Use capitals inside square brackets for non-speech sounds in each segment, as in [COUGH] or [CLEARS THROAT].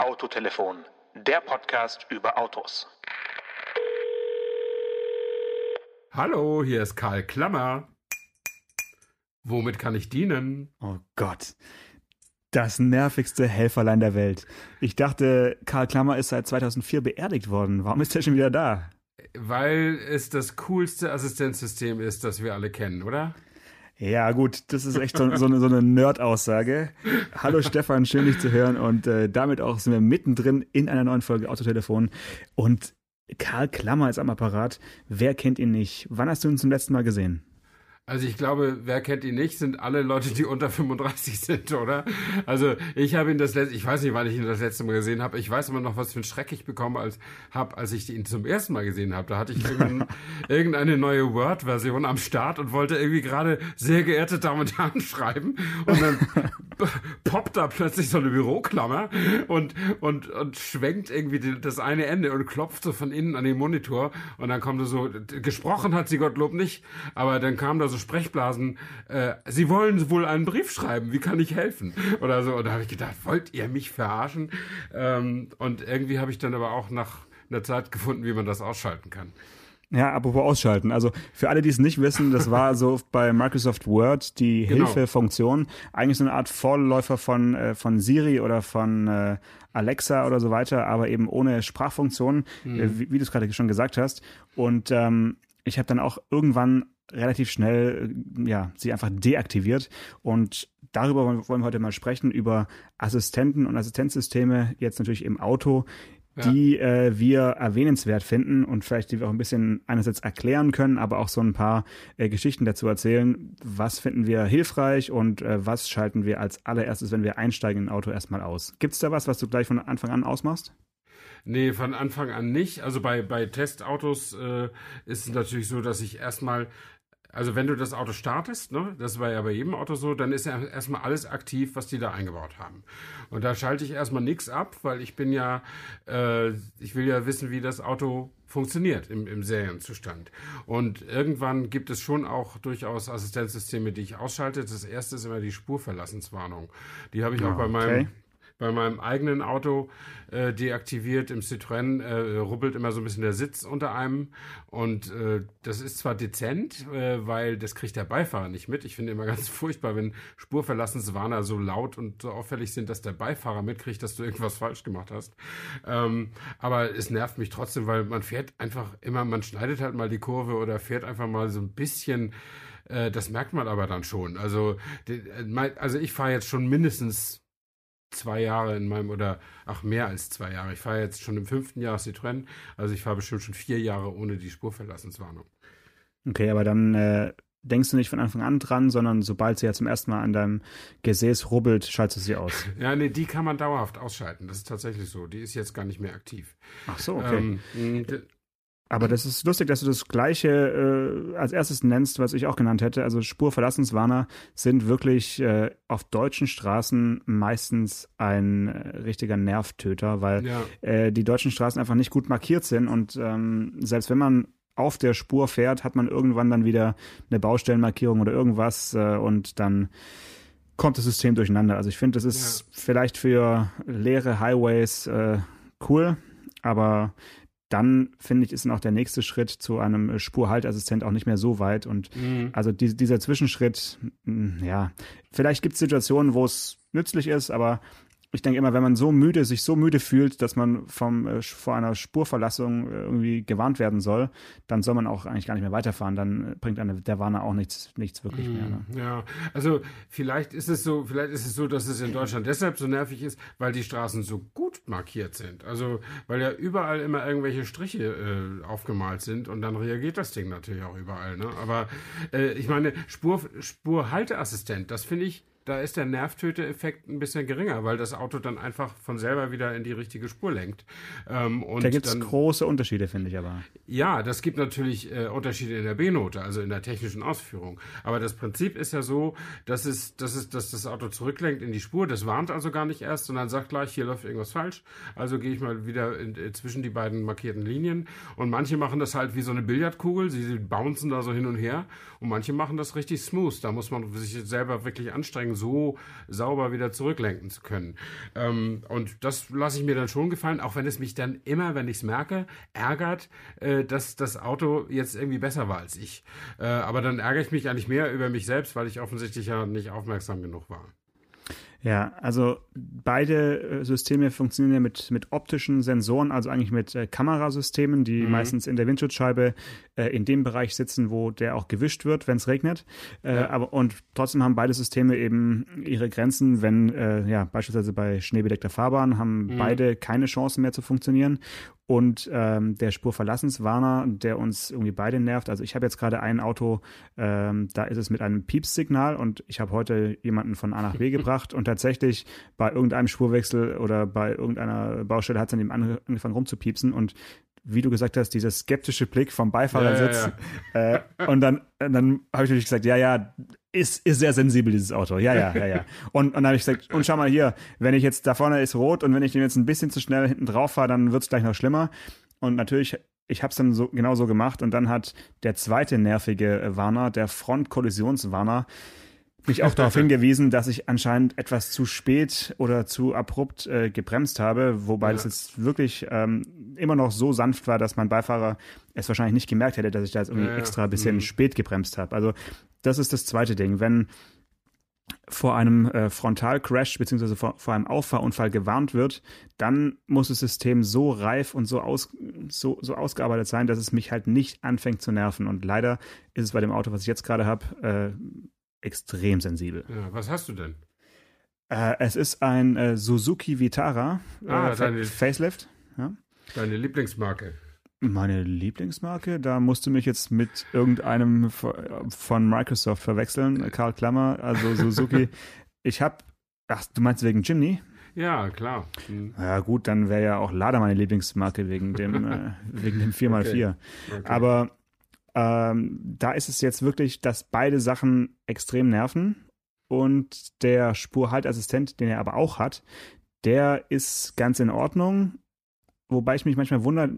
Autotelefon, der Podcast über Autos. Hallo, hier ist Karl Klammer. Womit kann ich dienen? Oh Gott. Das nervigste Helferlein der Welt. Ich dachte, Karl Klammer ist seit 2004 beerdigt worden. Warum ist er schon wieder da? Weil es das coolste Assistenzsystem ist, das wir alle kennen, oder? Ja, gut, das ist echt so, so eine, so eine Nerd-Aussage. Hallo Stefan, schön dich zu hören und äh, damit auch sind wir mittendrin in einer neuen Folge Autotelefon und Karl Klammer ist am Apparat. Wer kennt ihn nicht? Wann hast du ihn zum letzten Mal gesehen? Also ich glaube, wer kennt ihn nicht, sind alle Leute, die unter 35 sind, oder? Also ich habe ihn das letzte, ich weiß nicht, wann ich ihn das letzte Mal gesehen habe. Ich weiß immer noch, was für einen Schreck ich bekommen als, habe, als ich ihn zum ersten Mal gesehen habe. Da hatte ich [LAUGHS] irgendeine neue Word-Version am Start und wollte irgendwie gerade sehr geehrte Damen und Herren schreiben. Und dann poppt da plötzlich so eine Büroklammer und, und, und schwenkt irgendwie die, das eine Ende und klopft so von innen an den Monitor. Und dann kommt so, gesprochen hat sie Gottlob nicht, aber dann kam da so Sprechblasen, äh, Sie wollen wohl einen Brief schreiben, wie kann ich helfen? Oder so. Und da habe ich gedacht, wollt ihr mich verarschen? Ähm, und irgendwie habe ich dann aber auch nach einer Zeit gefunden, wie man das ausschalten kann. Ja, apropos ausschalten. Also für alle, die es nicht wissen, das war so bei Microsoft Word die genau. Hilfefunktion. Eigentlich so eine Art Vorläufer von, äh, von Siri oder von äh, Alexa oder so weiter, aber eben ohne Sprachfunktion, mhm. äh, wie, wie du es gerade schon gesagt hast. Und ähm, ich habe dann auch irgendwann relativ schnell ja, sie einfach deaktiviert. Und darüber wollen wir heute mal sprechen, über Assistenten und Assistenzsysteme, jetzt natürlich im Auto, ja. die äh, wir erwähnenswert finden und vielleicht die wir auch ein bisschen einerseits erklären können, aber auch so ein paar äh, Geschichten dazu erzählen. Was finden wir hilfreich und äh, was schalten wir als allererstes, wenn wir einsteigen in ein Auto, erstmal aus? Gibt es da was, was du gleich von Anfang an ausmachst? Nee, von Anfang an nicht. Also bei, bei Testautos äh, ist es natürlich so, dass ich erstmal also wenn du das Auto startest, ne, das war ja bei jedem Auto so, dann ist ja erstmal alles aktiv, was die da eingebaut haben. Und da schalte ich erstmal nichts ab, weil ich bin ja, äh, ich will ja wissen, wie das Auto funktioniert im, im Serienzustand. Und irgendwann gibt es schon auch durchaus Assistenzsysteme, die ich ausschalte. Das erste ist immer die Spurverlassenswarnung. Die habe ich auch bei meinem bei meinem eigenen Auto äh, deaktiviert. Im Citroën äh, rubbelt immer so ein bisschen der Sitz unter einem. Und äh, das ist zwar dezent, äh, weil das kriegt der Beifahrer nicht mit. Ich finde immer [LAUGHS] ganz furchtbar, wenn Spurverlassenswarner so laut und so auffällig sind, dass der Beifahrer mitkriegt, dass du irgendwas falsch gemacht hast. Ähm, aber es nervt mich trotzdem, weil man fährt einfach immer, man schneidet halt mal die Kurve oder fährt einfach mal so ein bisschen äh, das merkt man aber dann schon. Also, also ich fahre jetzt schon mindestens zwei Jahre in meinem, oder ach mehr als zwei Jahre. Ich fahre jetzt schon im fünften Jahr Citroën, also ich fahre bestimmt schon vier Jahre ohne die Spurverlassenswarnung. Okay, aber dann äh, denkst du nicht von Anfang an dran, sondern sobald sie ja zum ersten Mal an deinem Gesäß rubbelt, schaltest du sie aus. [LAUGHS] ja, nee, die kann man dauerhaft ausschalten. Das ist tatsächlich so. Die ist jetzt gar nicht mehr aktiv. Ach so, okay. Ähm, aber das ist lustig, dass du das Gleiche äh, als erstes nennst, was ich auch genannt hätte. Also Spurverlassenswarner sind wirklich äh, auf deutschen Straßen meistens ein äh, richtiger Nervtöter, weil ja. äh, die deutschen Straßen einfach nicht gut markiert sind und ähm, selbst wenn man auf der Spur fährt, hat man irgendwann dann wieder eine Baustellenmarkierung oder irgendwas äh, und dann kommt das System durcheinander. Also ich finde, das ist ja. vielleicht für leere Highways äh, cool, aber dann finde ich, ist dann auch der nächste Schritt zu einem Spurhaltassistent auch nicht mehr so weit. Und mhm. also die, dieser Zwischenschritt, ja, vielleicht gibt es Situationen, wo es nützlich ist, aber ich denke immer, wenn man so müde, sich so müde fühlt, dass man vom, äh, vor einer Spurverlassung äh, irgendwie gewarnt werden soll, dann soll man auch eigentlich gar nicht mehr weiterfahren. Dann bringt eine, der Warner auch nichts, nichts wirklich mm, mehr. Ne? Ja, also vielleicht ist es so, vielleicht ist es so, dass es in Deutschland deshalb so nervig ist, weil die Straßen so gut markiert sind. Also weil ja überall immer irgendwelche Striche äh, aufgemalt sind und dann reagiert das Ding natürlich auch überall. Ne? Aber äh, ich meine, Spur, Spurhalteassistent, das finde ich da ist der Nervtöte-Effekt ein bisschen geringer, weil das Auto dann einfach von selber wieder in die richtige Spur lenkt. Ähm, und da gibt es große Unterschiede, finde ich aber. Ja, das gibt natürlich äh, Unterschiede in der B-Note, also in der technischen Ausführung. Aber das Prinzip ist ja so, dass, es, dass, es, dass das Auto zurücklenkt in die Spur. Das warnt also gar nicht erst, sondern sagt gleich, hier läuft irgendwas falsch. Also gehe ich mal wieder in, äh, zwischen die beiden markierten Linien. Und manche machen das halt wie so eine Billardkugel. Sie, sie bouncen da so hin und her. Und manche machen das richtig smooth. Da muss man sich selber wirklich anstrengen Schwungschwingen so sauber wieder zurücklenken zu können. Ähm, und das lasse ich mir dann schon gefallen, auch wenn es mich dann immer, wenn ich es merke, ärgert, äh, dass das Auto jetzt irgendwie besser war als ich. Äh, aber dann ärgere ich mich eigentlich mehr über mich selbst, weil ich offensichtlich ja nicht aufmerksam genug war. Ja, also beide äh, Systeme funktionieren ja mit, mit optischen Sensoren, also eigentlich mit äh, Kamerasystemen, die mhm. meistens in der Windschutzscheibe äh, in dem Bereich sitzen, wo der auch gewischt wird, wenn es regnet. Äh, ja. aber, und trotzdem haben beide Systeme eben ihre Grenzen, wenn äh, ja beispielsweise bei schneebedeckter Fahrbahn haben mhm. beide keine Chance mehr zu funktionieren und ähm, der Spurverlassenswarner, der uns irgendwie beide nervt. Also ich habe jetzt gerade ein Auto, ähm, da ist es mit einem Piepssignal und ich habe heute jemanden von A nach B [LAUGHS] gebracht und tatsächlich bei irgendeinem Spurwechsel oder bei irgendeiner Baustelle hat es dann eben angefangen rumzupiepsen und wie du gesagt hast, dieser skeptische Blick vom Beifahrersitz. Ja, ja, ja. Äh, und dann, dann habe ich natürlich gesagt, ja, ja, ist, ist sehr sensibel, dieses Auto. Ja, ja, ja, ja. [LAUGHS] Und, und dann habe ich gesagt, und schau mal hier, wenn ich jetzt, da vorne ist rot und wenn ich den jetzt ein bisschen zu schnell hinten drauf fahre, dann wird es gleich noch schlimmer. Und natürlich, ich habe es dann so genau so gemacht und dann hat der zweite nervige Warner, der Frontkollisionswarner, mich auch darauf [LAUGHS] hingewiesen, dass ich anscheinend etwas zu spät oder zu abrupt äh, gebremst habe, wobei ja. das jetzt wirklich ähm, immer noch so sanft war, dass mein Beifahrer es wahrscheinlich nicht gemerkt hätte, dass ich da jetzt irgendwie ja, extra ein bisschen mhm. spät gebremst habe. Also das ist das zweite Ding. Wenn vor einem äh, Frontalcrash beziehungsweise vor, vor, einem Auffahrunfall gewarnt wird, dann muss das System so reif und so, aus, so, so ausgearbeitet sein, dass es mich halt nicht anfängt zu nerven. Und leider ist es bei dem Auto, was ich jetzt gerade habe, äh, extrem sensibel. Ja, was hast du denn? Äh, es ist ein äh, Suzuki Vitara ah, äh, deine, Facelift. Ja. Deine Lieblingsmarke. Meine Lieblingsmarke, da musst du mich jetzt mit irgendeinem von Microsoft verwechseln, Karl Klammer, also Suzuki. [LAUGHS] ich habe, ach, du meinst wegen Jimny? Ja, klar. Hm. Ja, gut, dann wäre ja auch Lada meine Lieblingsmarke wegen dem, äh, wegen dem [LAUGHS] 4x4. Okay. Okay. Aber ähm, da ist es jetzt wirklich, dass beide Sachen extrem nerven. Und der Spurhaltassistent, den er aber auch hat, der ist ganz in Ordnung. Wobei ich mich manchmal wundere,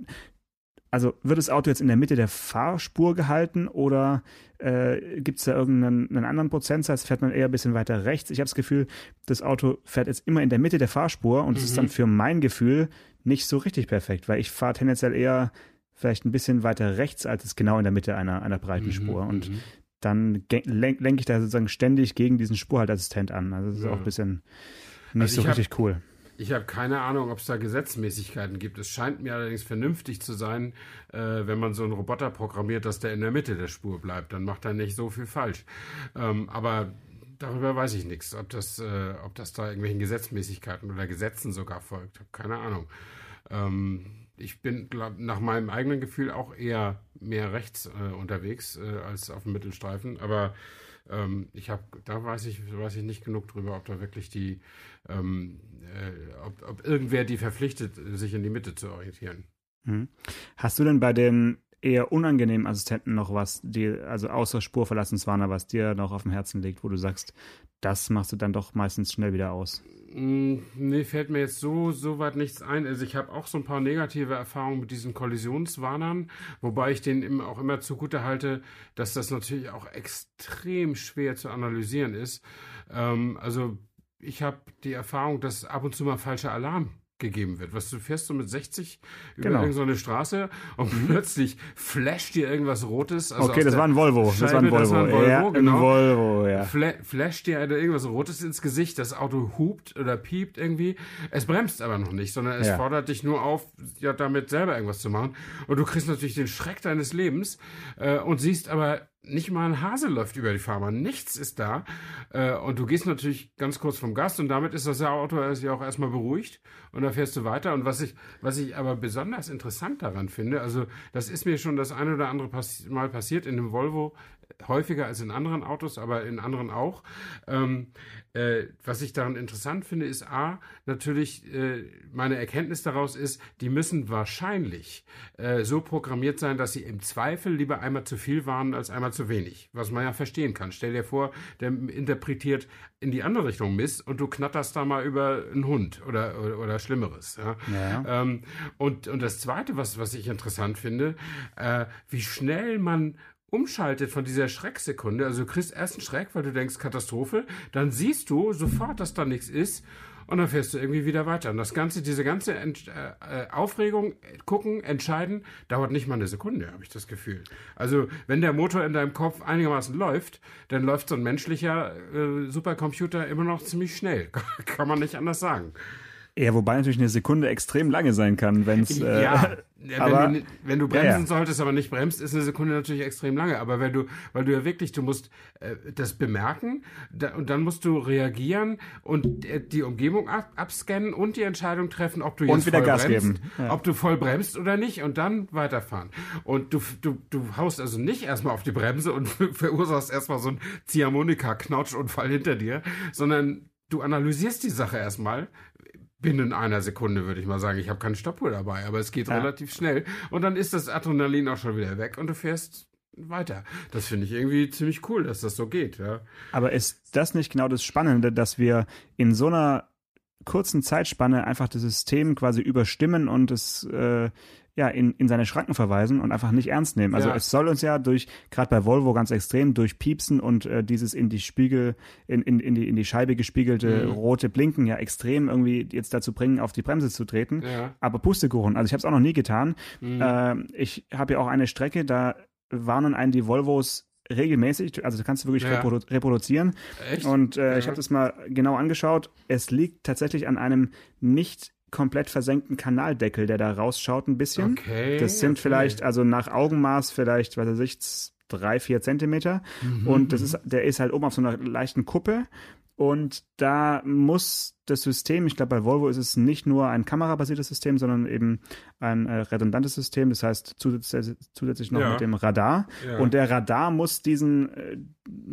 also wird das Auto jetzt in der Mitte der Fahrspur gehalten oder äh, gibt es da irgendeinen anderen Prozentsatz? Fährt man eher ein bisschen weiter rechts? Ich habe das Gefühl, das Auto fährt jetzt immer in der Mitte der Fahrspur und es mhm. ist dann für mein Gefühl nicht so richtig perfekt, weil ich fahre tendenziell eher vielleicht ein bisschen weiter rechts, als es genau in der Mitte einer, einer breiten mhm, Spur. Und mhm. dann lenke lenk ich da sozusagen ständig gegen diesen Spurhaltassistent an. Also das ist ja. auch ein bisschen nicht also so richtig hab, cool. Ich habe keine Ahnung, ob es da Gesetzmäßigkeiten gibt. Es scheint mir allerdings vernünftig zu sein, äh, wenn man so einen Roboter programmiert, dass der in der Mitte der Spur bleibt. Dann macht er nicht so viel falsch. Ähm, aber darüber weiß ich nichts, ob das, äh, ob das da irgendwelchen Gesetzmäßigkeiten oder Gesetzen sogar folgt. Keine Ahnung. Ähm, ich bin glaub, nach meinem eigenen Gefühl auch eher mehr rechts äh, unterwegs äh, als auf dem Mittelstreifen. Aber ähm, ich habe, da weiß ich, weiß ich nicht genug drüber, ob da wirklich die, ähm, äh, ob, ob irgendwer die verpflichtet, sich in die Mitte zu orientieren. Hm. Hast du denn bei den eher unangenehmen Assistenten noch was, die, also außer Spurverlassenswarner, was dir noch auf dem Herzen liegt, wo du sagst, das machst du dann doch meistens schnell wieder aus? Mm, nee, fällt mir jetzt so, so weit nichts ein. Also ich habe auch so ein paar negative Erfahrungen mit diesen Kollisionswarnern, wobei ich denen auch immer zugute halte, dass das natürlich auch extrem schwer zu analysieren ist. Ähm, also ich habe die Erfahrung, dass ab und zu mal falscher Alarm gegeben wird. Was du fährst so mit 60 über genau. irgendeine Straße und mhm. plötzlich flasht dir irgendwas Rotes. Also okay, das war ein Volvo. Scheibe, das war ein Volvo. Das war ein Volvo, ja, genau. Ein Volvo, ja. Fla flasht dir irgendwas Rotes ins Gesicht. Das Auto hupt oder piept irgendwie. Es bremst aber noch nicht, sondern es ja. fordert dich nur auf, ja, damit selber irgendwas zu machen. Und du kriegst natürlich den Schreck deines Lebens äh, und siehst aber nicht mal ein Hase läuft über die Fahrbahn, nichts ist da. Äh, und du gehst natürlich ganz kurz vom Gast und damit ist das Auto ja auch erstmal beruhigt und dann fährst du weiter. Und was ich, was ich aber besonders interessant daran finde, also das ist mir schon das eine oder andere Mal passiert in dem Volvo, häufiger als in anderen Autos, aber in anderen auch. Ähm, äh, was ich daran interessant finde, ist A, natürlich äh, meine Erkenntnis daraus ist, die müssen wahrscheinlich äh, so programmiert sein, dass sie im Zweifel lieber einmal zu viel warnen als einmal zu wenig. Was man ja verstehen kann. Stell dir vor, der interpretiert in die andere Richtung Mist und du knatterst da mal über einen Hund oder, oder, oder Schlimmeres. Ja? ja. Ähm, und, und das Zweite, was, was ich interessant finde, äh, wie schnell man umschaltet von dieser Schrecksekunde, also du kriegst erst einen Schreck, weil du denkst Katastrophe, dann siehst du sofort, dass da nichts ist und dann fährst du irgendwie wieder weiter. Und das Ganze, diese ganze Ent äh, Aufregung, gucken, entscheiden, dauert nicht mal eine Sekunde, habe ich das Gefühl. Also wenn der Motor in deinem Kopf einigermaßen läuft, dann läuft so ein menschlicher äh, Supercomputer immer noch ziemlich schnell. [LAUGHS] Kann man nicht anders sagen. Ja, wobei natürlich eine Sekunde extrem lange sein kann, wenn es. Äh, ja, wenn, aber, du, wenn du bremsen ja, ja. solltest, aber nicht bremst, ist eine Sekunde natürlich extrem lange. Aber wenn du, weil du ja wirklich, du musst äh, das bemerken da, und dann musst du reagieren und äh, die Umgebung ab, abscannen und die Entscheidung treffen, ob du jetzt und wieder voll Gas bremst, geben. Ob du voll bremst oder nicht und dann weiterfahren. Und du, du, du haust also nicht erstmal auf die Bremse und [LAUGHS] verursachst erstmal so einen Ziehharmonika-Knautschunfall hinter dir, sondern du analysierst die Sache erstmal, binnen einer Sekunde, würde ich mal sagen. Ich habe keine Stoppuhr dabei, aber es geht ja. relativ schnell. Und dann ist das Adrenalin auch schon wieder weg und du fährst weiter. Das finde ich irgendwie ziemlich cool, dass das so geht. Ja. Aber ist das nicht genau das Spannende, dass wir in so einer kurzen Zeitspanne einfach das System quasi überstimmen und es äh, ja, in, in seine Schranken verweisen und einfach nicht ernst nehmen. Also ja. es soll uns ja durch, gerade bei Volvo ganz extrem, durch Piepsen und äh, dieses in die Spiegel, in, in, in, die, in die Scheibe gespiegelte mhm. rote Blinken ja extrem irgendwie jetzt dazu bringen, auf die Bremse zu treten. Ja. Aber Pustekuchen, also ich habe es auch noch nie getan. Mhm. Äh, ich habe ja auch eine Strecke, da warnen einen die Volvos regelmäßig, also das kannst du wirklich ja. reprodu reproduzieren. Echt? Und äh, ja. ich habe das mal genau angeschaut. Es liegt tatsächlich an einem nicht komplett versenkten Kanaldeckel, der da rausschaut ein bisschen. Okay, das sind okay. vielleicht, also nach Augenmaß vielleicht, was weiß ich, drei, vier Zentimeter. Mhm, und das mhm. ist, der ist halt oben auf so einer leichten Kuppe und da muss das System, ich glaube bei Volvo ist es nicht nur ein kamerabasiertes System, sondern eben ein äh, redundantes System, das heißt zusätzlich, zusätzlich noch ja. mit dem Radar. Ja. Und der Radar muss diesen äh,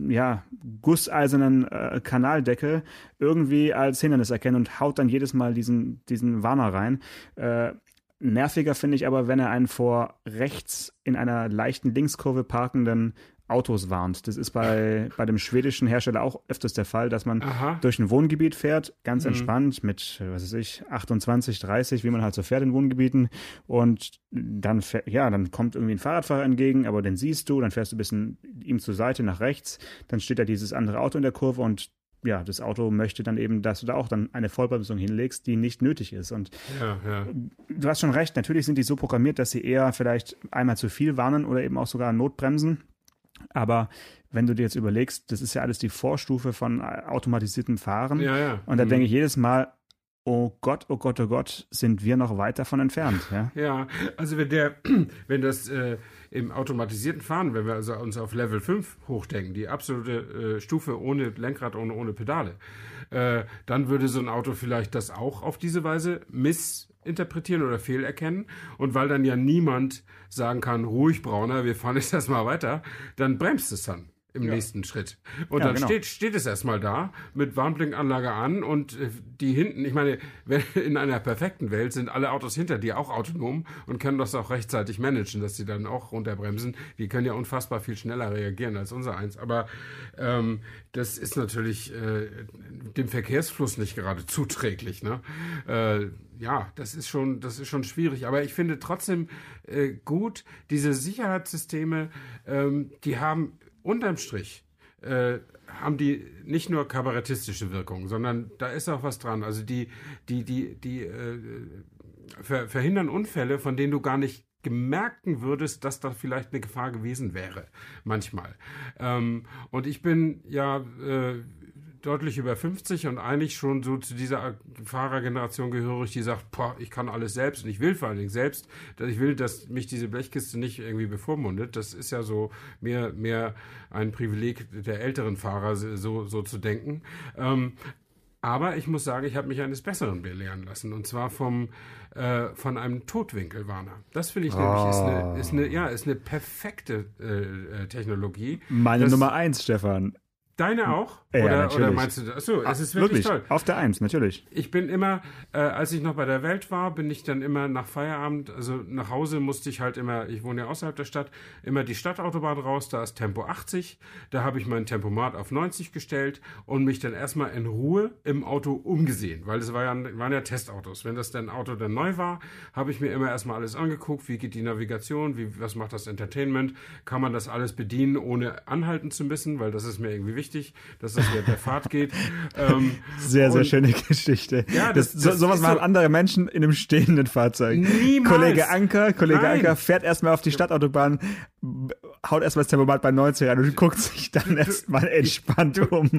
ja, gusseisernen äh, Kanaldeckel irgendwie als Hindernis erkennen und haut dann jedes Mal diesen, diesen Warner rein. Äh, nerviger finde ich aber, wenn er einen vor rechts in einer leichten Linkskurve parkenden Autos warnt. Das ist bei, bei dem schwedischen Hersteller auch öfters der Fall, dass man Aha. durch ein Wohngebiet fährt, ganz mhm. entspannt mit, was weiß ich, 28, 30, wie man halt so fährt in Wohngebieten. Und dann, ja, dann kommt irgendwie ein Fahrradfahrer entgegen, aber den siehst du, dann fährst du ein bisschen ihm zur Seite nach rechts, dann steht da dieses andere Auto in der Kurve und ja, das Auto möchte dann eben, dass du da auch dann eine Vollbremsung hinlegst, die nicht nötig ist. Und ja, ja. du hast schon recht, natürlich sind die so programmiert, dass sie eher vielleicht einmal zu viel warnen oder eben auch sogar Notbremsen. Aber wenn du dir jetzt überlegst, das ist ja alles die Vorstufe von automatisiertem Fahren. Ja, ja. Und da mhm. denke ich jedes Mal, oh Gott, oh Gott, oh Gott, sind wir noch weit davon entfernt. Ja, ja also wenn der, [CLEARS THROAT] wenn das äh, im automatisierten Fahren, wenn wir also uns auf Level 5 hochdenken, die absolute äh, Stufe ohne Lenkrad, ohne, ohne Pedale, äh, dann würde so ein Auto vielleicht das auch auf diese Weise missinterpretieren oder fehlerkennen. Und weil dann ja niemand sagen kann, ruhig Brauner, wir fahren jetzt [LAUGHS] erstmal weiter, dann bremst es dann im ja. nächsten Schritt. Und ja, dann genau. steht, steht es erstmal da mit Warnblinkanlage an und äh, die hinten, ich meine, [LAUGHS] in einer perfekten Welt sind alle Autos hinter dir auch autonom und können das auch rechtzeitig managen, dass sie dann auch runterbremsen. Die können ja unfassbar viel schneller reagieren als unser eins. Aber ähm, das ist natürlich äh, dem Verkehrsfluss nicht gerade zuträglich. Ne? Äh, ja, das ist schon, das ist schon schwierig. Aber ich finde trotzdem äh, gut, diese Sicherheitssysteme, ähm, die haben unterm Strich äh, haben die nicht nur kabarettistische Wirkung, sondern da ist auch was dran. Also die, die, die, die äh, ver verhindern Unfälle, von denen du gar nicht gemerken würdest, dass da vielleicht eine Gefahr gewesen wäre, manchmal. Ähm, und ich bin ja, äh, deutlich über 50 und eigentlich schon so zu dieser Fahrergeneration gehörig, die sagt, boah, ich kann alles selbst und ich will vor allen Dingen selbst, dass ich will, dass mich diese Blechkiste nicht irgendwie bevormundet. Das ist ja so mehr, mehr ein Privileg der älteren Fahrer, so, so zu denken. Ähm, aber ich muss sagen, ich habe mich eines Besseren belehren lassen. Und zwar vom, äh, von einem Totwinkelwarner. Das finde ich oh. nämlich ist eine, ist eine, ja, ist eine perfekte äh, äh Technologie. Meine das, Nummer eins, Stefan Deine auch? Ja, oder, natürlich. oder meinst du, achso, es ist wirklich, wirklich, toll. auf der Eins, natürlich. Ich bin immer, äh, als ich noch bei der Welt war, bin ich dann immer nach Feierabend, also nach Hause musste ich halt immer, ich wohne ja außerhalb der Stadt, immer die Stadtautobahn raus, da ist Tempo 80, da habe ich mein Tempomat auf 90 gestellt und mich dann erstmal in Ruhe im Auto umgesehen, weil es war ja, waren ja Testautos. Wenn das dann Auto dann neu war, habe ich mir immer erstmal alles angeguckt, wie geht die Navigation, wie, was macht das Entertainment, kann man das alles bedienen, ohne anhalten zu müssen, weil das ist mir irgendwie wichtig, dass das während der Fahrt geht. [LAUGHS] Ähm, Sehr, sehr schöne Geschichte. Ja, das- so, das sowas ist machen so- andere Menschen in einem stehenden Fahrzeug. Niemals. Kollege Anker, Kollege Nein. Anker fährt erstmal auf die Stadtautobahn, haut erstmal das Tempomat bei 90 rein und guckt sich dann erstmal entspannt um.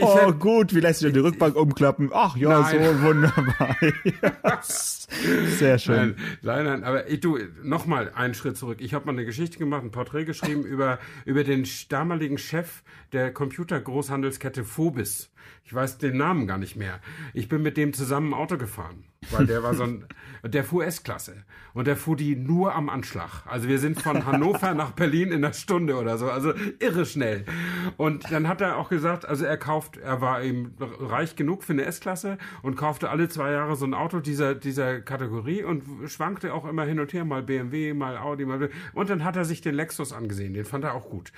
Oh, hätt- gut, wie lässt sich denn die Rückbank umklappen? Ach ja, Nein. so wunderbar. [LAUGHS] Sehr schön. Nein, nein, nein, aber ich, du, nochmal einen Schritt zurück. Ich habe mal eine Geschichte gemacht, ein Porträt geschrieben [LAUGHS] über, über den damaligen Chef der Computergroßhandelskette Phobis. Ich weiß den Namen gar nicht mehr. Ich bin mit dem zusammen Auto gefahren, weil der war so ein, [LAUGHS] der fuhr S-Klasse. Und der fuhr die nur am Anschlag. Also wir sind von Hannover nach Berlin in einer Stunde oder so. Also irre schnell. Und dann hat er auch gesagt, also er kauft, er war eben reich genug für eine S-Klasse und kaufte alle zwei Jahre so ein Auto dieser, dieser Kategorie und schwankte auch immer hin und her, mal BMW, mal Audi, mal. Und dann hat er sich den Lexus angesehen. Den fand er auch gut.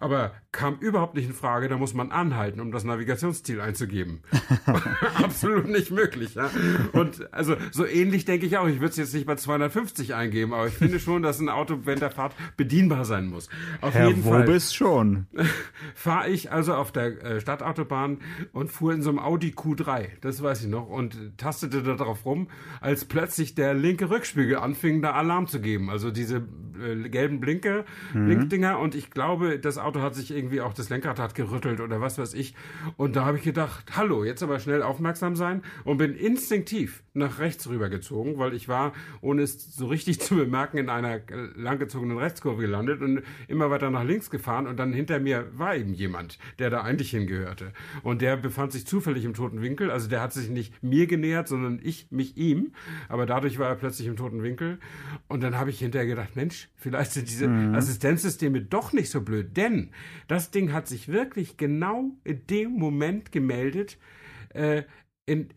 Aber kam überhaupt nicht in Frage, da muss man anhalten, um das Navigationsziel einzugeben. [LAUGHS] Absolut nicht möglich. Ja? Und also so ähnlich denke ich auch. Ich würde es jetzt nicht bei 250 eingeben, aber ich finde [LAUGHS] schon, dass ein Auto während der Fahrt bedienbar sein muss. Auf Herr jeden Fall Wobis schon. [LAUGHS] fahre ich also auf der äh, Stadtautobahn und fuhr in so einem Audi Q3, das weiß ich noch, und tastete da drauf rum, als plötzlich der linke Rückspiegel anfing, da Alarm zu geben. Also diese äh, gelben Blinke, Blinkdinger und ich glaube, das Auto hat sich irgendwie auch, das Lenkrad hat gerüttelt oder was weiß ich. Und da habe ich gedacht, hallo, jetzt aber schnell aufmerksam sein und bin instinktiv nach rechts rübergezogen, weil ich war, ohne es so richtig [LAUGHS] zu bemerken, in einer langgezogenen Rechtskurve gelandet und immer weiter nach links gefahren und dann hinter mir war eben jemand, der da eigentlich hingehörte. Und der befand sich zufällig im toten Winkel, also der hat sich nicht mir genähert, sondern ich mich ihm, aber dadurch war er plötzlich im toten Winkel. Und dann habe ich hinterher gedacht, Mensch, vielleicht sind diese Assistenzsysteme doch nicht so blöd, denn das Ding hat sich wirklich genau in dem Moment gemeldet, äh, in,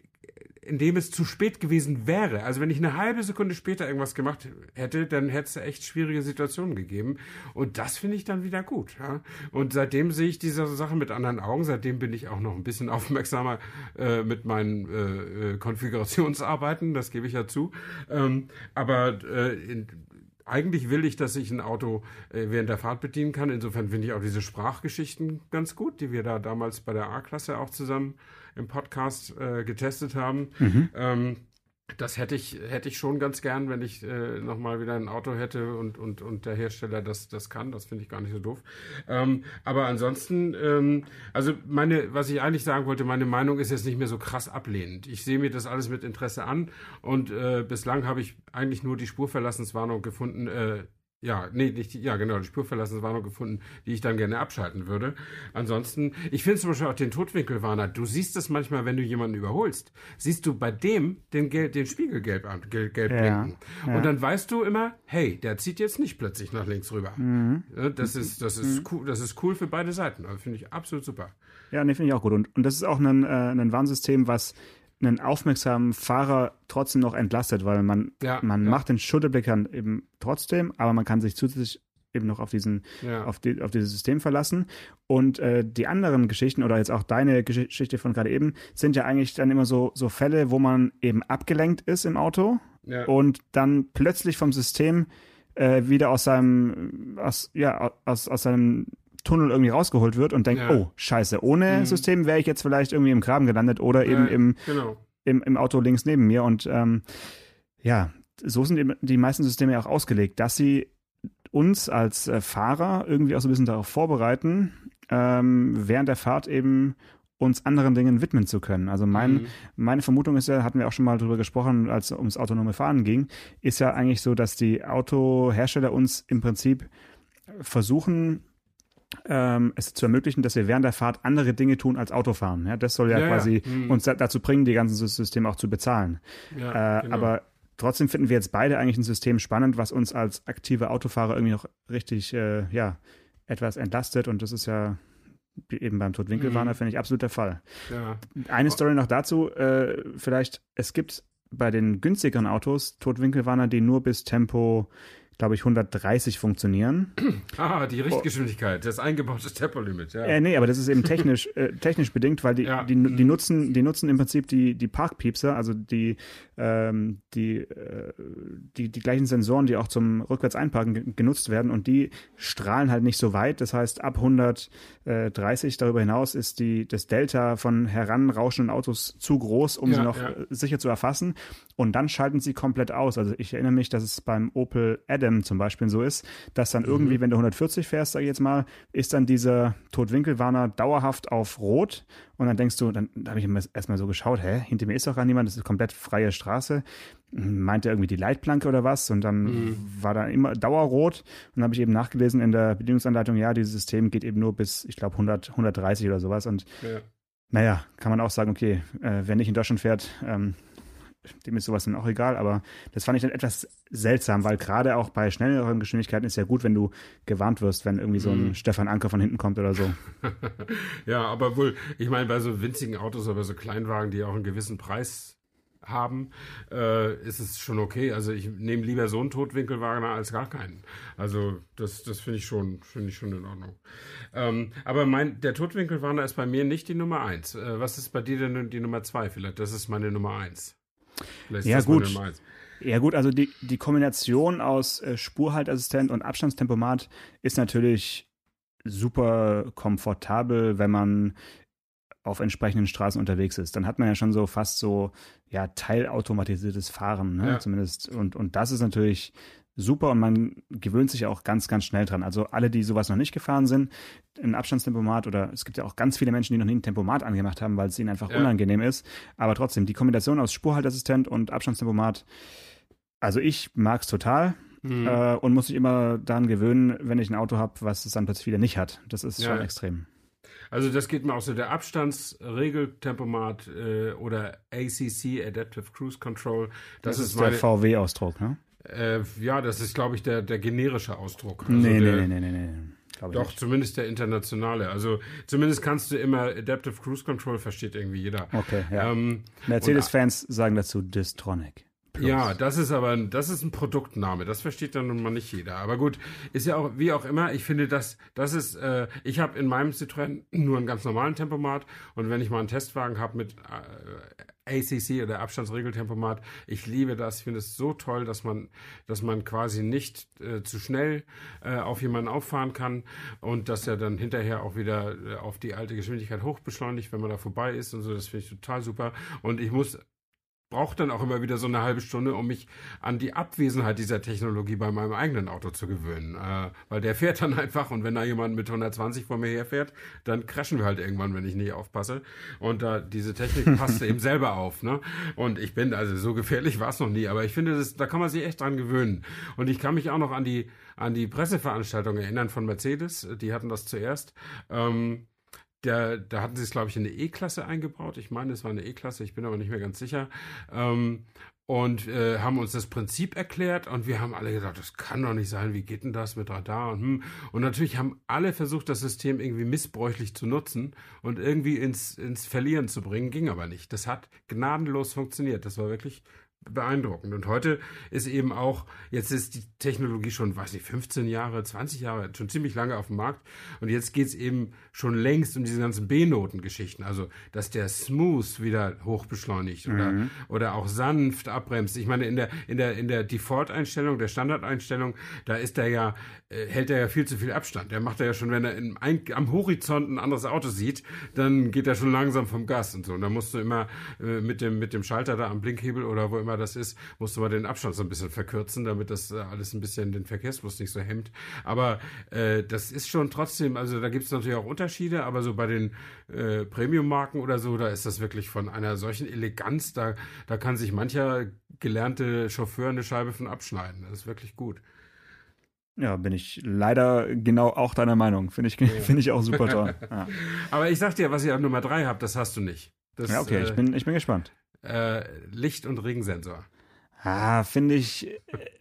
in dem es zu spät gewesen wäre. Also wenn ich eine halbe Sekunde später irgendwas gemacht hätte, dann hätte es echt schwierige Situationen gegeben. Und das finde ich dann wieder gut. Ja? Und seitdem sehe ich diese Sache mit anderen Augen. Seitdem bin ich auch noch ein bisschen [LAUGHS] aufmerksamer äh, mit meinen äh, äh, Konfigurationsarbeiten. Das gebe ich ja zu. Ähm, aber äh, in, eigentlich will ich, dass ich ein Auto äh, während der Fahrt bedienen kann. Insofern finde ich auch diese Sprachgeschichten ganz gut, die wir da damals bei der A-Klasse auch zusammen im Podcast äh, getestet haben. Ähm, das hätte ich, hätte ich schon ganz gern, wenn ich äh, nochmal wieder ein Auto hätte und, und, und der Hersteller das, das kann. Das finde ich gar nicht so doof. Ähm, aber ansonsten, ähm, also meine, was ich eigentlich sagen wollte, meine Meinung ist jetzt nicht mehr so krass ablehnend. Ich sehe mir das alles mit Interesse an und äh, bislang habe ich eigentlich nur die Spurverlassenswarnung gefunden, äh, ja, nee, nicht die, ja genau, die Spurverlassenswarnung gefunden, die ich dann gerne abschalten würde. Ansonsten, ich finde zum Beispiel auch den Totwinkelwarner, du siehst es manchmal, wenn du jemanden überholst, siehst du bei dem den, Gel den Spiegel gelb, an, gelb, gelb Ja, blinken. ja. Und dann weißt du immer, hey, der zieht jetzt nicht plötzlich nach links rüber. Mhm. Das ist, das ist cool, das ist cool für beide Seiten. Also finde ich absolut super. Ja, nee, finde ich auch gut. Und, und das ist auch ein, äh, ein Warnsystem, was einen aufmerksamen Fahrer trotzdem noch entlastet, weil man, Ja, man ja. macht den Schulterblick dann eben trotzdem, aber man kann sich zusätzlich eben noch auf diesen Ja. auf, die, auf dieses System verlassen. Und äh, die anderen Geschichten oder jetzt auch deine Gesch- Geschichte von gerade eben sind ja eigentlich dann immer so, so Fälle, wo man eben abgelenkt ist im Auto Ja. und dann plötzlich vom System äh, wieder aus seinem aus, ja, aus, aus seinem Tunnel irgendwie rausgeholt wird und denkt, Ja. oh, scheiße, ohne Mhm. System wäre ich jetzt vielleicht irgendwie im Graben gelandet oder eben im, Genau. im, im Auto links neben mir. Und ähm, ja, so sind die, die meisten Systeme ja auch ausgelegt, dass sie uns als äh, Fahrer irgendwie auch so ein bisschen darauf vorbereiten, ähm, während der Fahrt eben uns anderen Dingen widmen zu können. Also mein, Mhm. meine Vermutung ist ja, hatten wir auch schon mal drüber gesprochen, als es ums autonome Fahren ging, ist ja eigentlich so, dass die Autohersteller uns im Prinzip versuchen, ähm, es zu ermöglichen, dass wir während der Fahrt andere Dinge tun als Autofahren. Ja, das soll ja, Ja, ja. quasi Mhm. uns da, dazu bringen, die ganzen Systeme auch zu bezahlen. Ja, Äh, genau. Aber trotzdem finden wir jetzt beide eigentlich ein System spannend, was uns als aktive Autofahrer irgendwie noch richtig, äh, ja, etwas entlastet und das ist ja eben beim Totwinkelwarner Mhm. finde ich absolut der Fall. Ja. Eine Story noch dazu, äh, vielleicht, es gibt bei den günstigeren Autos Totwinkelwarner, die nur bis Tempo, glaube ich, 130 funktionieren. [CLEARS THROAT] Ah, die Richtgeschwindigkeit, das eingebaute Tempolimit, ja. Äh, nee, aber das ist eben technisch, äh, technisch bedingt, weil die, Ja. die, die, nutzen, die nutzen im Prinzip die, die Parkpiepser, also die, ähm, die, äh, die, die gleichen Sensoren, die auch zum Rückwärts-Einparken ge- genutzt werden und die strahlen halt nicht so weit. Das heißt, ab 130 darüber hinaus ist die, das Delta von heranrauschenden Autos zu groß, um Ja, sie noch ja. äh, sicher zu erfassen. Und dann schalten sie komplett aus. Also ich erinnere mich, dass es beim Opel Adam zum Beispiel so ist, dass dann Mhm. irgendwie, wenn du 140 fährst, sag ich jetzt mal, ist dann dieser Totwinkelwarner dauerhaft auf Rot. Und dann denkst du, dann da habe ich erstmal so geschaut, hä, hinter mir ist doch gar niemand, das ist komplett freie Straße. Meint er irgendwie die Leitplanke oder was? Und dann Mhm. war da immer Dauerrot. Und dann habe ich eben nachgelesen in der Bedienungsanleitung, ja, dieses System geht eben nur bis, ich glaube, 100, 130 oder sowas. Und Ja. naja, kann man auch sagen, okay, äh, wer nicht in Deutschland fährt, ähm, dem ist sowas dann auch egal. Aber das fand ich dann etwas seltsam, weil gerade auch bei schnelleren Geschwindigkeiten ist ja gut, wenn du gewarnt wirst, wenn irgendwie so ein Mhm. Stefan Anker von hinten kommt oder so. [LAUGHS] ja, aber wohl, ich meine, bei so winzigen Autos, aber so Kleinwagen, die auch einen gewissen Preis haben, äh, ist es schon okay. Also ich nehme lieber so einen Totwinkelwagen als gar keinen. Also das, das finde ich schon, finde ich schon in Ordnung. Ähm, aber mein, der Totwinkelwarner ist bei mir nicht die Nummer eins. Äh, was ist bei dir denn die Nummer zwei? Vielleicht, das ist meine Nummer eins. Vielleicht Ja, gut. Ja gut, also die, die Kombination aus äh, Spurhaltassistent und Abstandstempomat ist natürlich super komfortabel, wenn man auf entsprechenden Straßen unterwegs ist. Dann hat man ja schon so fast so ja teilautomatisiertes Fahren, ne? Ja. zumindest. Und, und das ist natürlich super und man gewöhnt sich auch ganz, ganz schnell dran. Also alle, die sowas noch nicht gefahren sind, ein Abstandstempomat oder es gibt ja auch ganz viele Menschen, die noch nie ein Tempomat angemacht haben, weil es ihnen einfach Ja. unangenehm ist. Aber trotzdem, die Kombination aus Spurhaltassistent und Abstandstempomat, also ich mag's total Mhm. äh, und muss mich immer daran gewöhnen, wenn ich ein Auto habe, was es dann plötzlich wieder nicht hat. Das ist Ja, schon extrem. Also das geht mir auch so, der Abstandsregeltempomat äh, oder ACC, Adaptive Cruise Control, das, Das, ist ist der VW-Ausdruck, ne? Äh, ja, das ist glaube ich der, der generische Ausdruck. Also nee, der, nee, nee, nee, nee, nee. Doch, nicht. zumindest der internationale. Also zumindest kannst du immer Adaptive Cruise Control, versteht irgendwie jeder. Okay, ja. Ähm, Mercedes-Fans sagen dazu Distronic. Plus. Ja, das ist aber ein, das ist ein Produktname. Das versteht dann nun mal nicht jeder. Aber gut, ist ja auch wie auch immer. Ich finde, das das ist. Äh, ich habe in meinem Citroën nur einen ganz normalen Tempomat und wenn ich mal einen Testwagen habe mit äh, ACC oder Abstandsregeltempomat, ich liebe das. Ich finde es so toll, dass man dass man quasi nicht äh, zu schnell äh, auf jemanden auffahren kann und dass er dann hinterher auch wieder äh, auf die alte Geschwindigkeit hochbeschleunigt, wenn man da vorbei ist und so. Das finde ich total super. Und ich muss brauche dann auch immer wieder so eine halbe Stunde, um mich an die Abwesenheit dieser Technologie bei meinem eigenen Auto zu gewöhnen. Äh, weil der fährt dann [LAUGHS] einfach und wenn da jemand mit 120 vor mir herfährt, dann crashen wir halt irgendwann, wenn ich nicht aufpasse. Und da diese Technik [LAUGHS] passt eben selber auf. Ne? Und ich bin, also so gefährlich war es noch nie, aber ich finde, das, da kann man sich echt dran gewöhnen. Und ich kann mich auch noch an die, an die Presseveranstaltung erinnern von Mercedes, die hatten das zuerst. Ähm, der, da hatten sie es, glaube ich, in eine E-Klasse eingebaut. Ich meine, es war eine E-Klasse, ich bin aber nicht mehr ganz sicher. Ähm, und äh, haben uns das Prinzip erklärt und wir haben alle gedacht, das kann doch nicht sein, wie geht denn das mit Radar und hm. Und natürlich haben alle versucht, das System irgendwie missbräuchlich zu nutzen und irgendwie ins, ins Verlieren zu bringen, ging aber nicht. Das hat gnadenlos funktioniert. Das war wirklich beeindruckend. Und heute ist eben auch, jetzt ist die Technologie schon, weiß nicht, 15 Jahre, 20 Jahre, schon ziemlich lange auf dem Markt. Und jetzt geht's eben schon längst um diese ganzen B-Noten-Geschichten. Also, dass der Smooth wieder hochbeschleunigt oder, oder auch sanft abbremst. Ich meine, in der, in der, in der Default-Einstellung, der Standardeinstellung, da ist er ja, äh, hält er ja viel zu viel Abstand. Der macht er ja schon, wenn er ein, am Horizont ein anderes Auto sieht, dann geht er schon langsam vom Gas und so. Und da musst du immer äh, mit dem, mit dem Schalter da am Blinkhebel oder wo immer das ist, musst du mal den Abstand so ein bisschen verkürzen, damit das äh, alles ein bisschen den Verkehrsfluss nicht so hemmt. Aber äh, das ist schon trotzdem, also da gibt es natürlich auch Unterschiede, aber so bei den äh, Premium-Marken oder so, da ist das wirklich von einer solchen Eleganz, da, da kann sich mancher gelernte Chauffeur eine Scheibe von abschneiden. Das ist wirklich gut. Ja, bin ich leider genau auch deiner Meinung. Finde ich, [LAUGHS] finde ich auch super toll. [LAUGHS] Ja, Aber ich sag dir, was ihr auf Nummer drei habt, das hast du nicht. Das, ja okay, äh, ich bin, ich bin gespannt. Äh, Licht- und Regensensor. Ah, finde ich,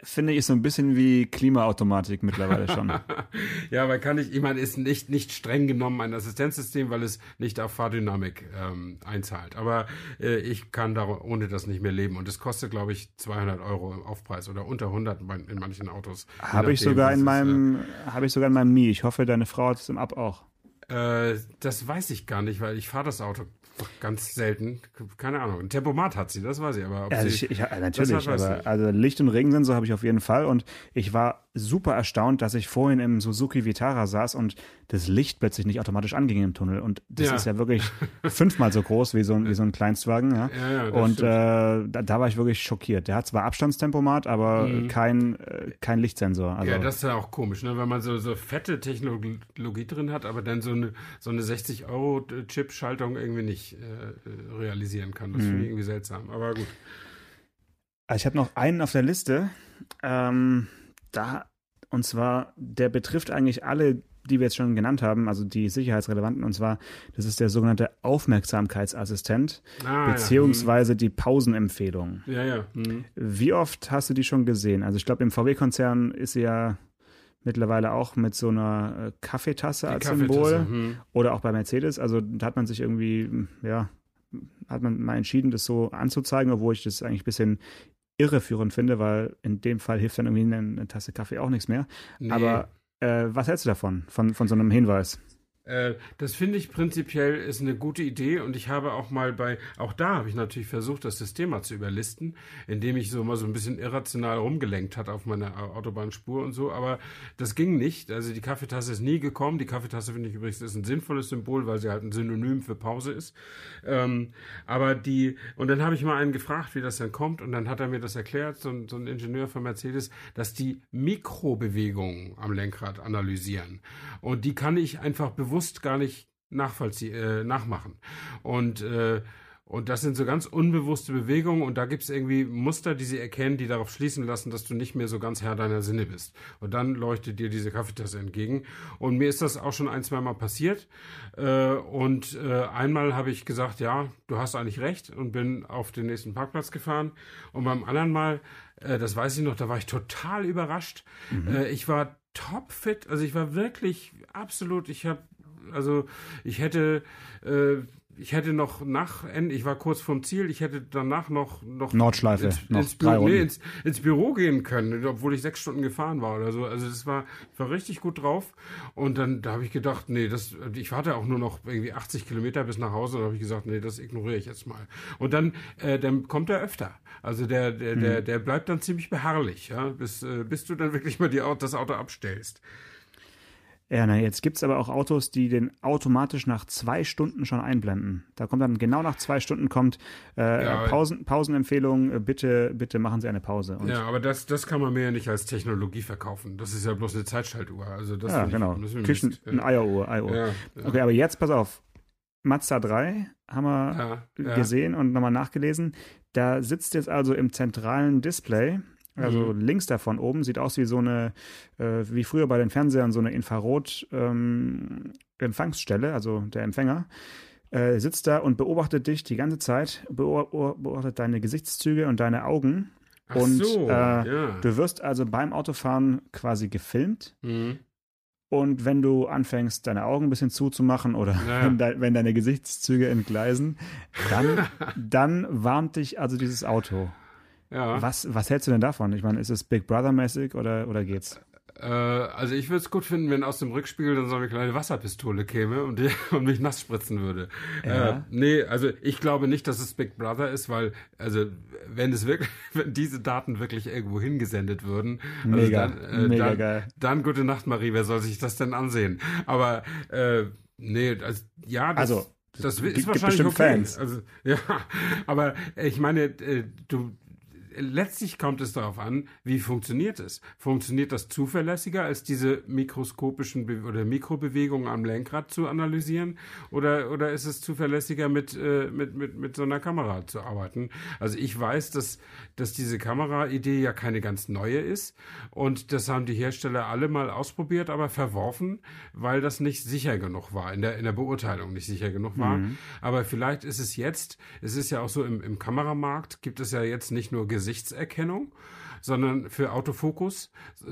finde ich so ein bisschen wie Klimaautomatik mittlerweile schon. [LAUGHS] ja, aber kann ich, ich meine, ist nicht, nicht streng genommen ein Assistenzsystem, weil es nicht auf Fahrdynamik ähm, einzahlt. Aber äh, ich kann da ohne das nicht mehr leben. Und es kostet, glaube ich, 200 Euro im Aufpreis oder unter 100 in manchen Autos. Habe ich sogar in meinem, äh, habe ich sogar in meinem Mi. Ich hoffe, deine Frau hat es im Ab auch. Äh, das weiß ich gar nicht, weil ich fahre das Auto ganz selten. Keine Ahnung. Ein Tempomat hat sie, das weiß ich. Aber also sie, ich, ich, natürlich, aber also Licht- und Regensensor habe ich auf jeden Fall. Und ich war super erstaunt, dass ich vorhin im Suzuki Vitara saß und das Licht plötzlich nicht automatisch anging im Tunnel. Und das ja. ist ja wirklich [LAUGHS] fünfmal so groß wie so ein, wie so ein Kleinstwagen. Ja? ja, ja und äh, da, da, war ich wirklich schockiert. Der hat zwar Abstandstempomat, aber mhm. kein, äh, kein Lichtsensor. Also, ja, das ist ja auch komisch, ne? wenn man so, so fette Technologie drin hat, aber dann so eine, so eine 60-Euro-Chip-Schaltung irgendwie nicht äh, realisieren kann. Das mhm. finde ich irgendwie seltsam. Aber gut. Also ich habe noch einen auf der Liste. Ähm, da, und zwar, der betrifft eigentlich alle, die wir jetzt schon genannt haben, also die sicherheitsrelevanten, und zwar, das ist der sogenannte Aufmerksamkeitsassistent, ah, beziehungsweise ja. die Pausenempfehlung. Ja, ja. Mhm. Wie oft hast du die schon gesehen? Also ich glaube, im VW-Konzern ist sie ja mittlerweile auch mit so einer äh, Kaffeetasse die als Symbol hm. oder auch bei Mercedes. Also da hat man sich irgendwie, ja, hat man mal entschieden, das so anzuzeigen, obwohl ich das eigentlich ein bisschen irreführend finde, weil in dem Fall hilft dann irgendwie eine, eine Tasse Kaffee auch nichts mehr. Nee. Aber äh, was hältst du davon, von, von so einem Hinweis? Äh, das finde ich prinzipiell ist eine gute Idee und ich habe auch mal bei, auch da habe ich natürlich versucht, das System mal zu überlisten, indem ich so mal so ein bisschen irrational rumgelenkt hat auf meiner Autobahnspur und so, aber das ging nicht. Also die Kaffeetasse ist nie gekommen. Die Kaffeetasse finde ich übrigens ist ein sinnvolles Symbol, weil sie halt ein Synonym für Pause ist. Ähm, aber die, und dann habe ich mal einen gefragt, wie das denn kommt und dann hat er mir das erklärt, so ein, so ein Ingenieur von Mercedes, dass die Mikrobewegungen am Lenkrad analysieren. Und die kann ich einfach bewusst bewusst gar nicht nachvollziehen, äh, nachmachen. Und, äh, und das sind so ganz unbewusste Bewegungen und da gibt es irgendwie Muster, die sie erkennen, die darauf schließen lassen, dass du nicht mehr so ganz Herr deiner Sinne bist. Und dann leuchtet dir diese Kaffeetasse entgegen. Und mir ist das auch schon ein, zwei Mal passiert. Äh, und äh, einmal habe ich gesagt, ja, du hast eigentlich recht und bin auf den nächsten Parkplatz gefahren. Und beim anderen Mal, äh, das weiß ich noch, da war ich total überrascht. Mhm. Ich war topfit, also ich war wirklich absolut, ich habe also ich hätte, äh, ich hätte noch nach, ich war kurz vorm Ziel, ich hätte danach noch, noch Nordschleife, ins, noch ins, Büro, nee, ins, ins, Büro gehen können, obwohl ich sechs Stunden gefahren war oder so. Also das war, ich war richtig gut drauf. Und dann da habe ich gedacht, nee, das, ich warte auch nur noch irgendwie 80 Kilometer bis nach Hause. Und habe ich gesagt, nee, das ignoriere ich jetzt mal. Und dann, äh, dann kommt er öfter. Also der, der, der, hm. der bleibt dann ziemlich beharrlich, ja, bis, äh, bis du dann wirklich mal die, das Auto abstellst. Ja, na, jetzt gibt es aber auch Autos, die den automatisch nach zwei Stunden schon einblenden. Da kommt dann genau nach zwei Stunden kommt äh, ja, Pausen, Pausenempfehlung, äh, bitte, bitte machen Sie eine Pause. Und ja, aber das, das kann man mir ja nicht als Technologie verkaufen. Das ist ja bloß eine Zeitschaltuhr. Also das ja, genau. Ich, Küchen, nicht, eine Eieruhr, Eieruhr. Ja, ja. Okay, aber jetzt pass auf. Mazda 3 haben wir gesehen und nochmal nachgelesen. Da sitzt jetzt also im zentralen Display also mhm. links davon oben sieht aus wie so eine, äh, wie früher bei den Fernsehern, so eine Infrarot-Empfangsstelle, ähm, also der Empfänger. Äh, sitzt da und beobachtet dich die ganze Zeit, beobachtet deine Gesichtszüge und deine Augen. Ach und so, äh, ja. du wirst also beim Autofahren quasi gefilmt. Mhm. Und wenn du anfängst, deine Augen ein bisschen zuzumachen oder naja. wenn, de wenn, deine Gesichtszüge entgleisen, dann, [LAUGHS] dann warnt dich also dieses Auto. Ja. Was, was hältst du denn davon? Ich meine, ist es Big Brother-mäßig oder, oder geht's? Äh, also ich würde es gut finden, wenn aus dem Rückspiegel dann so eine kleine Wasserpistole käme und, die, [LAUGHS] und mich nass spritzen würde. Ja. Äh, nee, also ich glaube nicht, dass es Big Brother ist, weil, also wenn es wirklich, [LAUGHS] wenn diese Daten wirklich irgendwo hingesendet würden, also mega, dann, äh, mega dann, geil. Dann gute Nacht, Marie, wer soll sich das denn ansehen? Aber äh, nee, also, ja, das, also das ist wahrscheinlich okay. Fans. Also, [LAUGHS] ja, aber ich meine, äh, du, letztlich kommt es darauf an, wie funktioniert es? Funktioniert das zuverlässiger, als diese mikroskopischen Be oder Mikrobewegungen am Lenkrad zu analysieren? Oder, oder ist es zuverlässiger, mit, äh, mit, mit, mit so einer Kamera zu arbeiten? Also ich weiß, dass, dass diese Kameraidee ja keine ganz neue ist. Und das haben die Hersteller alle mal ausprobiert, aber verworfen, weil das nicht sicher genug war, in der, in der Beurteilung nicht sicher genug war. Mhm. Aber vielleicht ist es jetzt, es ist ja auch so im, im Kameramarkt, gibt es ja jetzt nicht nur Gesetze, Gesichtserkennung, sondern für Autofokus,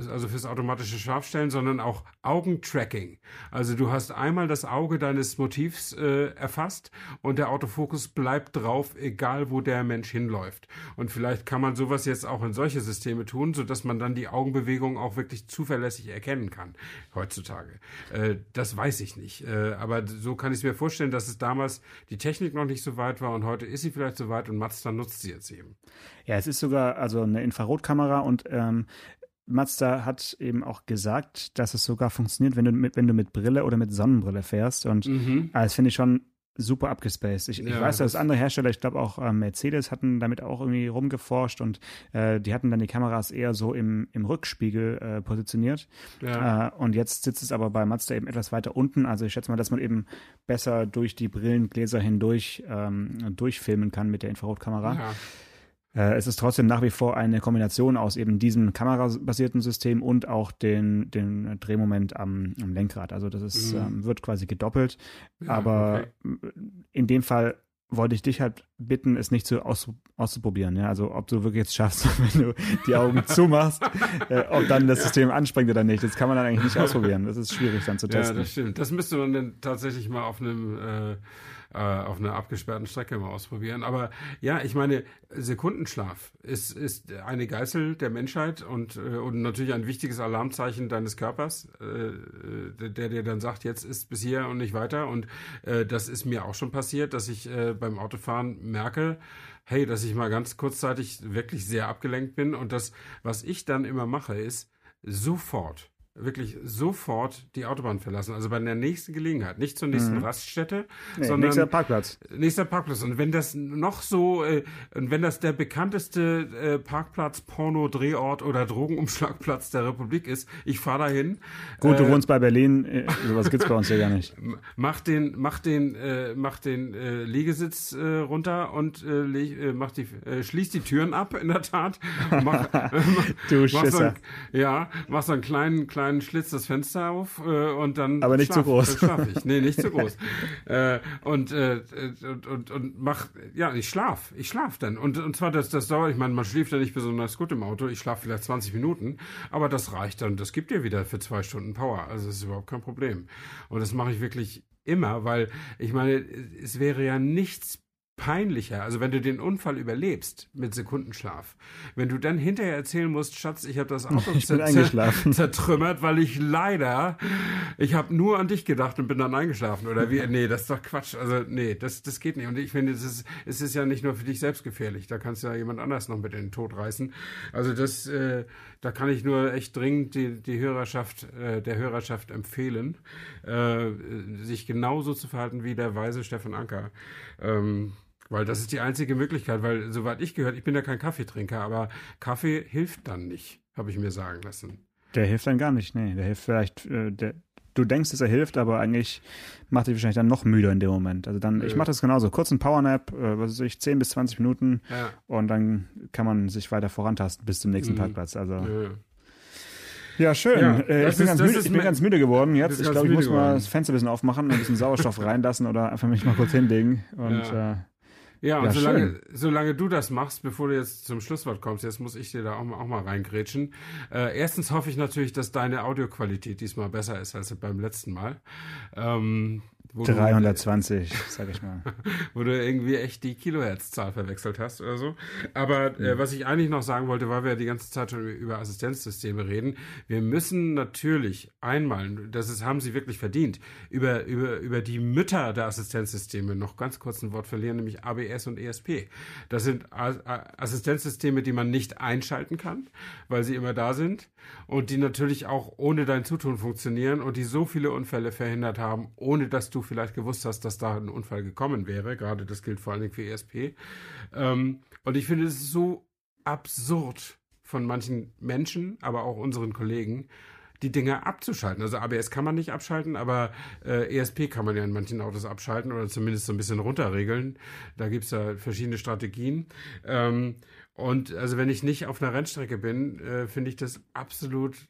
also fürs automatische Scharfstellen, sondern auch Augentracking. Also du hast einmal das Auge deines Motivs äh, erfasst und der Autofokus bleibt drauf, egal wo der Mensch hinläuft. Und vielleicht kann man sowas jetzt auch in solche Systeme tun, sodass man dann die Augenbewegung auch wirklich zuverlässig erkennen kann heutzutage. Äh, das weiß ich nicht. Äh, aber so kann ich es mir vorstellen, dass es damals die Technik noch nicht so weit war und heute ist sie vielleicht so weit und Mazda nutzt sie jetzt eben. Ja, es ist sogar also eine Infrarotkamera und ähm, Mazda hat eben auch gesagt, dass es sogar funktioniert, wenn du mit, wenn du mit Brille oder mit Sonnenbrille fährst. Und mhm. das finde ich schon super abgespaced. Ich, ja, ich weiß, dass andere Hersteller, ich glaube auch äh, Mercedes hatten damit auch irgendwie rumgeforscht und äh, die hatten dann die Kameras eher so im, im Rückspiegel äh, positioniert. Ja. Äh, und jetzt sitzt es aber bei Mazda eben etwas weiter unten. Also ich schätze mal, dass man eben besser durch die Brillengläser hindurch ähm, durchfilmen kann mit der Infrarotkamera. Ja. Äh, es ist trotzdem nach wie vor eine Kombination aus eben diesem kamerabasierten System und auch den, den Drehmoment am, am Lenkrad. Also das ist, mhm. ähm, wird quasi gedoppelt. Ja, Aber okay. in dem Fall wollte ich dich halt bitten, es nicht zu aus, auszuprobieren. Ja? Also ob du wirklich jetzt schaffst, [LAUGHS] wenn du die Augen [LAUGHS] zumachst, äh, ob dann das System anspringt oder nicht. Das kann man dann eigentlich nicht ausprobieren. Das ist schwierig dann zu testen. Ja, das stimmt. Das müsste man dann tatsächlich mal auf einem äh, äh, auf einer abgesperrten Strecke mal ausprobieren. Aber ja, ich meine, Sekundenschlaf ist, ist eine Geißel der Menschheit und, äh, und natürlich ein wichtiges Alarmzeichen deines Körpers, äh, der dir dann sagt, jetzt ist bis hier und nicht weiter. Und äh, das ist mir auch schon passiert, dass ich äh, beim Autofahren merke, hey, dass ich mal ganz kurzzeitig wirklich sehr abgelenkt bin. Und das, was ich dann immer mache, ist sofort wirklich sofort die Autobahn verlassen. Also bei der nächsten Gelegenheit, nicht zur nächsten mhm. Raststätte, nee, sondern nächster Parkplatz. Nächster Parkplatz. Und wenn das noch so, äh, und wenn das der bekannteste äh, Parkplatz, Porno, Drehort oder Drogenumschlagplatz der Republik ist, ich fahre dahin. Gut, du äh, wohnst bei Berlin, äh, sowas gibt's bei uns ja gar nicht. [LAUGHS] Mach den, mach den, äh, mach den äh, Liegesitz äh, runter und äh, äh, mach die, äh, schließ die Türen ab, in der Tat. [LAUGHS] Mach, du mach so ein, Ja, mach so einen kleinen, kleinen kleinen Schlitz das Fenster auf äh, und dann. Aber nicht schlaf, zu groß. Schlaf ich. Nee, nicht zu [LAUGHS] groß. äh, und, äh, und, und, und mach, ja, ich schlaf. Ich schlaf dann. Und, und zwar, das, das dauert, ich meine, man schläft ja nicht besonders gut im Auto. Ich schlafe vielleicht 20 Minuten, aber das reicht dann. Das gibt dir wieder für zwei Stunden Power. Also das ist überhaupt kein Problem. Und das mache ich wirklich immer, weil ich meine, es wäre ja nichts peinlicher, also wenn du den Unfall überlebst mit Sekundenschlaf, wenn du dann hinterher erzählen musst, Schatz, ich habe das [LAUGHS] Auto bin [LAUGHS] zertrümmert, weil ich leider, ich habe nur an dich gedacht und bin dann eingeschlafen oder wie? Nee, das ist doch Quatsch. Also nee, das, das geht nicht. Und ich finde, es ist, es ist ja nicht nur für dich selbst gefährlich, da kannst du ja jemand anders noch mit in den Tod reißen. Also das, äh, da kann ich nur echt dringend die, die Hörerschaft, äh, der Hörerschaft empfehlen, äh, sich genauso zu verhalten wie der weise Stefan Anker. Ähm, weil das ist die einzige Möglichkeit, weil soweit ich gehört, ich bin ja kein Kaffeetrinker, aber Kaffee hilft dann nicht, habe ich mir sagen lassen. Der hilft dann gar nicht, nee. Der hilft vielleicht, äh, der, du denkst, dass er hilft, aber eigentlich macht dich wahrscheinlich dann noch müder in dem Moment. Also dann, äh. ich mache das genauso. Kurz ein Powernap, äh, was weiß ich, 10 bis 20 Minuten ja. und dann kann man sich weiter vorantasten bis zum nächsten mhm. Parkplatz. Also. Ja. Ja, schön. Ja, äh, ich, bin, ist, ganz müde, ich bin ganz müde geworden jetzt. Ich glaube, ich muss geworden. mal das Fenster ein bisschen aufmachen, ein bisschen Sauerstoff [LAUGHS] reinlassen oder einfach mich mal kurz hinlegen. Und ja. äh, ja, und ja, solange, solange du das machst, bevor du jetzt zum Schlusswort kommst, jetzt muss ich dir da auch mal, auch mal reingrätschen. Äh, erstens hoffe ich natürlich, dass deine Audioqualität diesmal besser ist als beim letzten Mal. Ähm, 320, sag ich mal. [LAUGHS] wo du irgendwie echt die Kilohertzzahl verwechselt hast oder so. Aber äh, was ich eigentlich noch sagen wollte, weil wir ja die ganze Zeit schon über Assistenzsysteme reden, wir müssen natürlich einmal, das ist, haben sie wirklich verdient, über, über, über die Mütter der Assistenzsysteme noch ganz kurz ein Wort verlieren, nämlich ABS und ESP. Das sind Assistenzsysteme, die man nicht einschalten kann, weil sie immer da sind und die natürlich auch ohne dein Zutun funktionieren und die so viele Unfälle verhindert haben, ohne dass du vielleicht gewusst hast, dass da ein Unfall gekommen wäre. Gerade das gilt vor allen Dingen für ESP. Ähm, und ich finde es so absurd von manchen Menschen, aber auch unseren Kollegen, die Dinge abzuschalten. Also ABS kann man nicht abschalten, aber äh, ESP kann man ja in manchen Autos abschalten oder zumindest so ein bisschen runterregeln. Da gibt es ja verschiedene Strategien. Ähm, und also wenn ich nicht auf einer Rennstrecke bin, äh, finde ich das absolut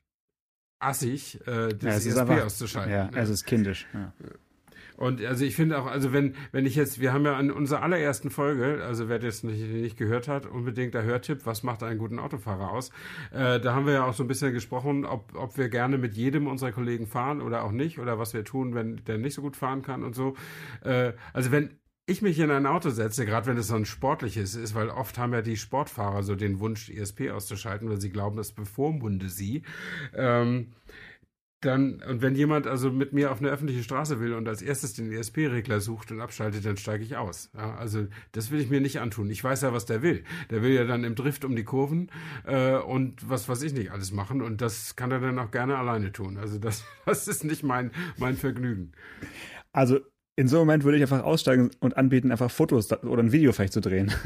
assig, äh, das ja, ESP einfach, auszuschalten. Ja, es ist kindisch. Ja. Und also ich finde auch, also wenn, wenn ich jetzt, wir haben ja an unserer allerersten Folge, also wer das nicht, nicht gehört hat, unbedingt der Hörtipp, was macht einen guten Autofahrer aus? Äh, da haben wir ja auch so ein bisschen gesprochen, ob, ob wir gerne mit jedem unserer Kollegen fahren oder auch nicht, oder was wir tun, wenn der nicht so gut fahren kann und so. Äh, also wenn ich mich in ein Auto setze, gerade wenn es so ein sportliches ist, weil oft haben ja die Sportfahrer so den Wunsch, ESP auszuschalten, weil sie glauben, das bevormunde sie. Ähm, dann, und wenn jemand also mit mir auf eine öffentliche Straße will und als erstes den ESP-Regler sucht und abschaltet, dann steige ich aus. Ja, also das will ich mir nicht antun. Ich weiß ja, was der will. Der will ja dann im Drift um die Kurven äh, und was weiß ich nicht alles machen. Und das kann er dann auch gerne alleine tun. Also das, [LAUGHS] das ist nicht mein, mein Vergnügen. Also in so einem Moment würde ich einfach aussteigen und anbieten, einfach Fotos oder ein Video vielleicht zu drehen. [LAUGHS]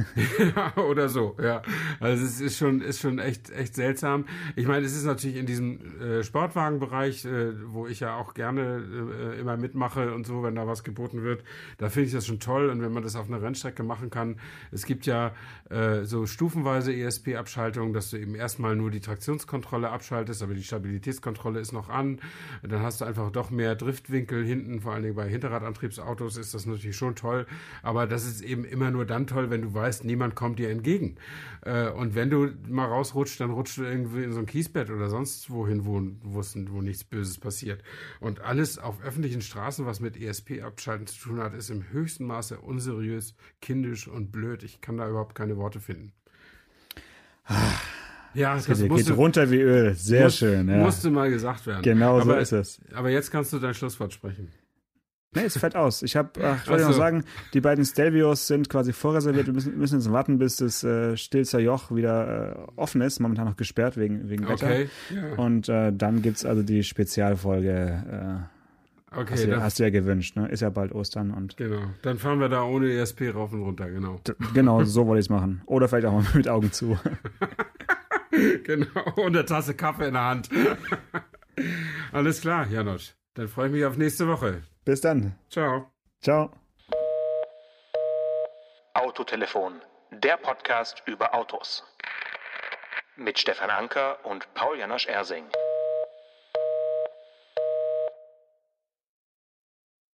Ja, oder so, ja. Also es ist schon, ist schon echt, echt seltsam. Ich meine, es ist natürlich in diesem äh, Sportwagenbereich, äh, wo ich ja auch gerne äh, immer mitmache und so, wenn da was geboten wird, da finde ich das schon toll. Und wenn man das auf einer Rennstrecke machen kann, es gibt ja äh, so stufenweise ESP-Abschaltungen, dass du eben erstmal nur die Traktionskontrolle abschaltest, aber die Stabilitätskontrolle ist noch an. Dann hast du einfach doch mehr Driftwinkel hinten, vor allen Dingen bei Hinterradantriebs Autos ist das natürlich schon toll, aber das ist eben immer nur dann toll, wenn du weißt, niemand kommt dir entgegen. Äh, und wenn du mal rausrutscht, dann rutscht du irgendwie in so ein Kiesbett oder sonst wohin, wo, wo nichts Böses passiert. Und alles auf öffentlichen Straßen, was mit ESP-Abschalten zu tun hat, ist im höchsten Maße unseriös, kindisch und blöd. Ich kann da überhaupt keine Worte finden. Ja, das, das geht, musste, geht runter wie Öl. Sehr muss, schön. Ja. Musste mal gesagt werden. Genau aber, so ist es. Aber jetzt kannst du dein Schlusswort sprechen. Nee, es fällt aus. Ich habe, ach, ich wollte so. noch sagen, die beiden Stelvios sind quasi vorreserviert. Wir müssen, müssen jetzt warten, bis das äh, Stilzer Joch wieder äh, offen ist. Momentan noch gesperrt wegen, wegen Wetter. Okay. Ja. Und äh, dann gibt's also die Spezialfolge. Äh, okay, hast, du, hast du ja gewünscht, ne? Ist ja bald Ostern und. Genau. Dann fahren wir da ohne ESP rauf und runter, genau. Genau, so wollte ich es machen. Oder vielleicht auch mal mit Augen zu. [LAUGHS] genau. Und eine Tasse Kaffee in der Hand. [LAUGHS] Alles klar, Janosch. Dann freue ich mich auf nächste Woche. Bis dann. Ciao. Ciao. Autotelefon, der Podcast über Autos. Mit Stefan Anker und Paul Janosch Ersing.